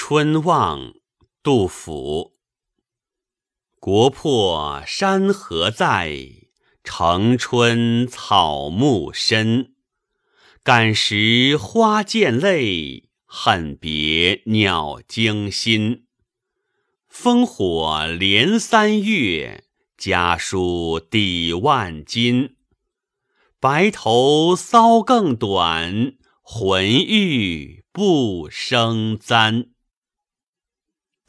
春望，杜甫。国破山河在，城春草木深。感时花溅泪，恨别鸟惊心。烽火连三月，家书抵万金。白头搔更短，浑欲不胜簪。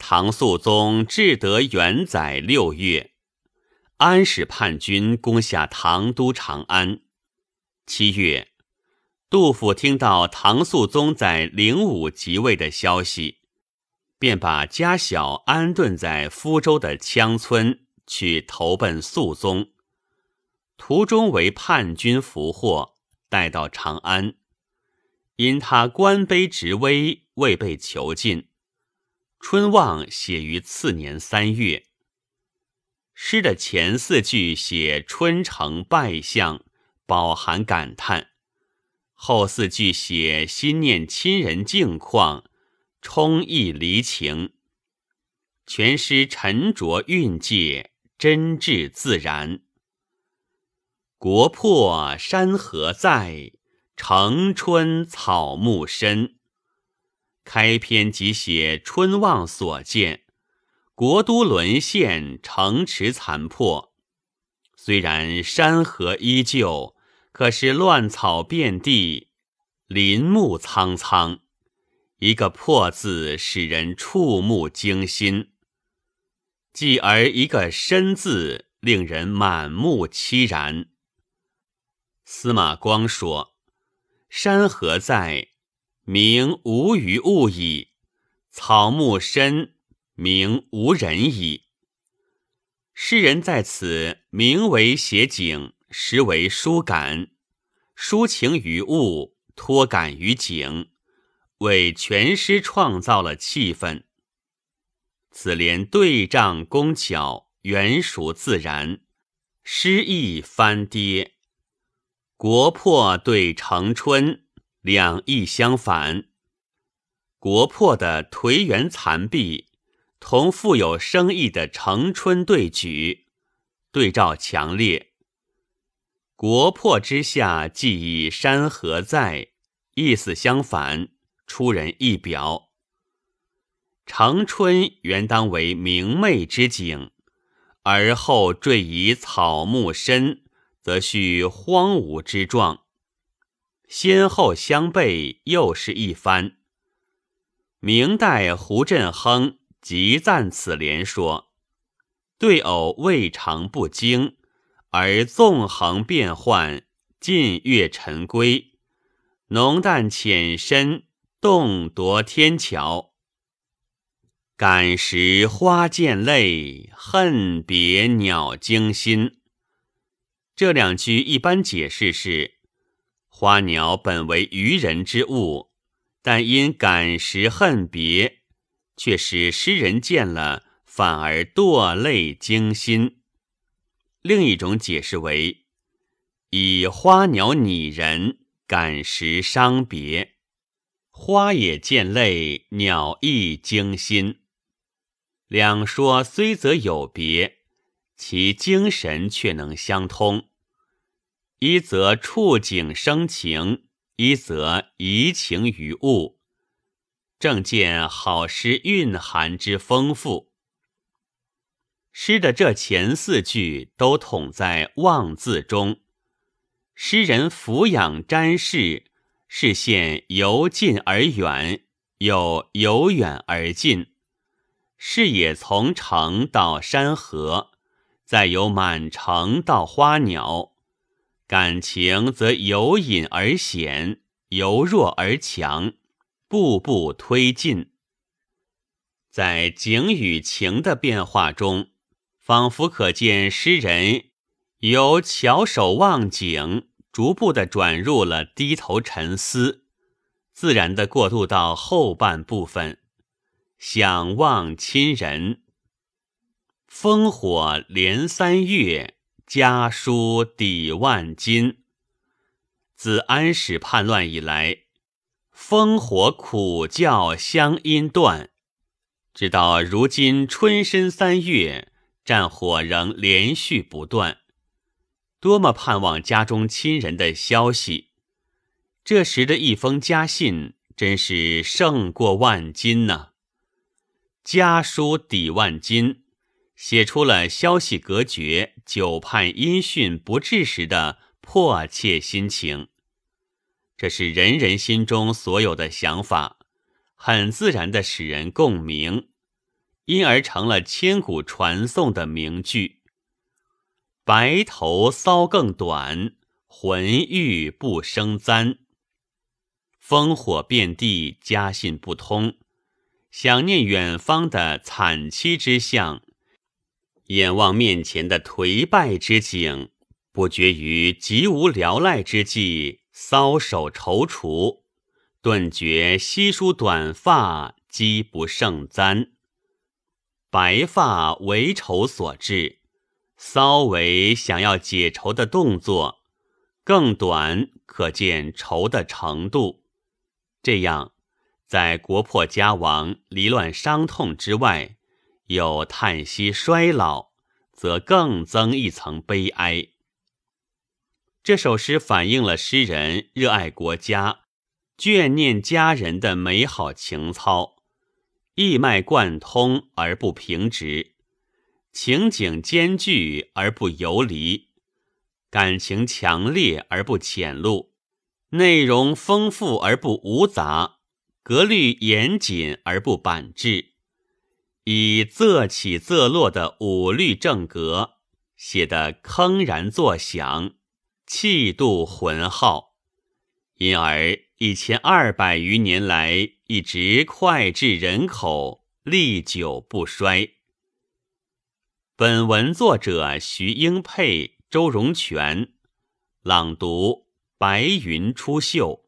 唐肃宗至德元载六月，安史叛军攻下唐都长安。七月，杜甫听到唐肃宗在灵武即位的消息，便把家小安顿在福州的羌村，去投奔肃宗。途中为叛军俘获，带到长安，因他官卑职微，未被囚禁。春望写于次年三月。诗的前四句写春城败相，饱含感叹；后四句写心念亲人境况，充溢离情。全诗沉着蕴藉，真挚自然。国破山河在，城春草木深。开篇即写春望所见，国都沦陷，城池残破。虽然山河依旧，可是乱草遍地，林木苍苍。一个“破”字，使人触目惊心；继而一个“深”字，令人满目凄然。司马光说：“山河在。”名无于物矣，草木深，名无人矣。诗人在此名为写景，实为抒感，抒情于物，托感于景，为全诗创造了气氛。此联对仗工巧，原属自然，诗意翻跌。国破对城春。两意相反，国破的颓垣残壁，同富有生意的城春对举，对照强烈。国破之下，既以山河在，意思相反，出人意表。城春原当为明媚之景，而后缀以草木深，则续荒芜之状。先后相悖，又是一番。明代胡振亨极赞此联说：“对偶未尝不精，而纵横变幻，近月陈归，浓淡浅深，动夺天桥。感时花溅泪，恨别鸟惊心。”这两句一般解释是。花鸟本为愚人之物，但因感时恨别，却使诗人见了反而堕泪惊心。另一种解释为以花鸟拟人，感时伤别，花也见泪，鸟亦惊心。两说虽则有别，其精神却能相通。一则触景生情，一则移情于物，正见好诗蕴含之丰富。诗的这前四句都统在“望”字中，诗人俯仰瞻视，视线由近而远，又由远而近，视野从城到山河，再由满城到花鸟。感情则由隐而显，由弱而强，步步推进。在景与情的变化中，仿佛可见诗人由翘首望景，逐步的转入了低头沉思，自然的过渡到后半部分，想望亲人。烽火连三月。家书抵万金。自安史叛乱以来，烽火苦叫乡音断，直到如今春深三月，战火仍连续不断，多么盼望家中亲人的消息。这时的一封家信，真是胜过万金呢。家书抵万金，写出了消息隔绝、久盼音讯不至时的迫切心情。这是人人心中所有的想法，很自然的使人共鸣，因而成了千古传颂的名句：“白头搔更短，浑欲不胜簪。”烽火遍地，家信不通，想念远方的惨凄之相，眼望面前的颓败之景，不觉于极无聊赖之际。搔首踌躇，顿觉稀疏短发，积不胜簪。白发为愁所致，搔为想要解愁的动作，更短可见愁的程度。这样，在国破家亡、离乱伤痛之外，又叹息衰老，则更增一层悲哀。这首诗反映了诗人热爱国家、眷念家人的美好情操，一脉贯通而不平直，情景兼具而不游离，感情强烈而不浅露，内容丰富而不芜杂，格律严谨而不板滞，以仄起仄落的五律正格写得铿然作响。气度浑浩，因而一千二百余年来一直脍炙人口，历久不衰。本文作者徐英佩、周荣全，朗读：白云出岫。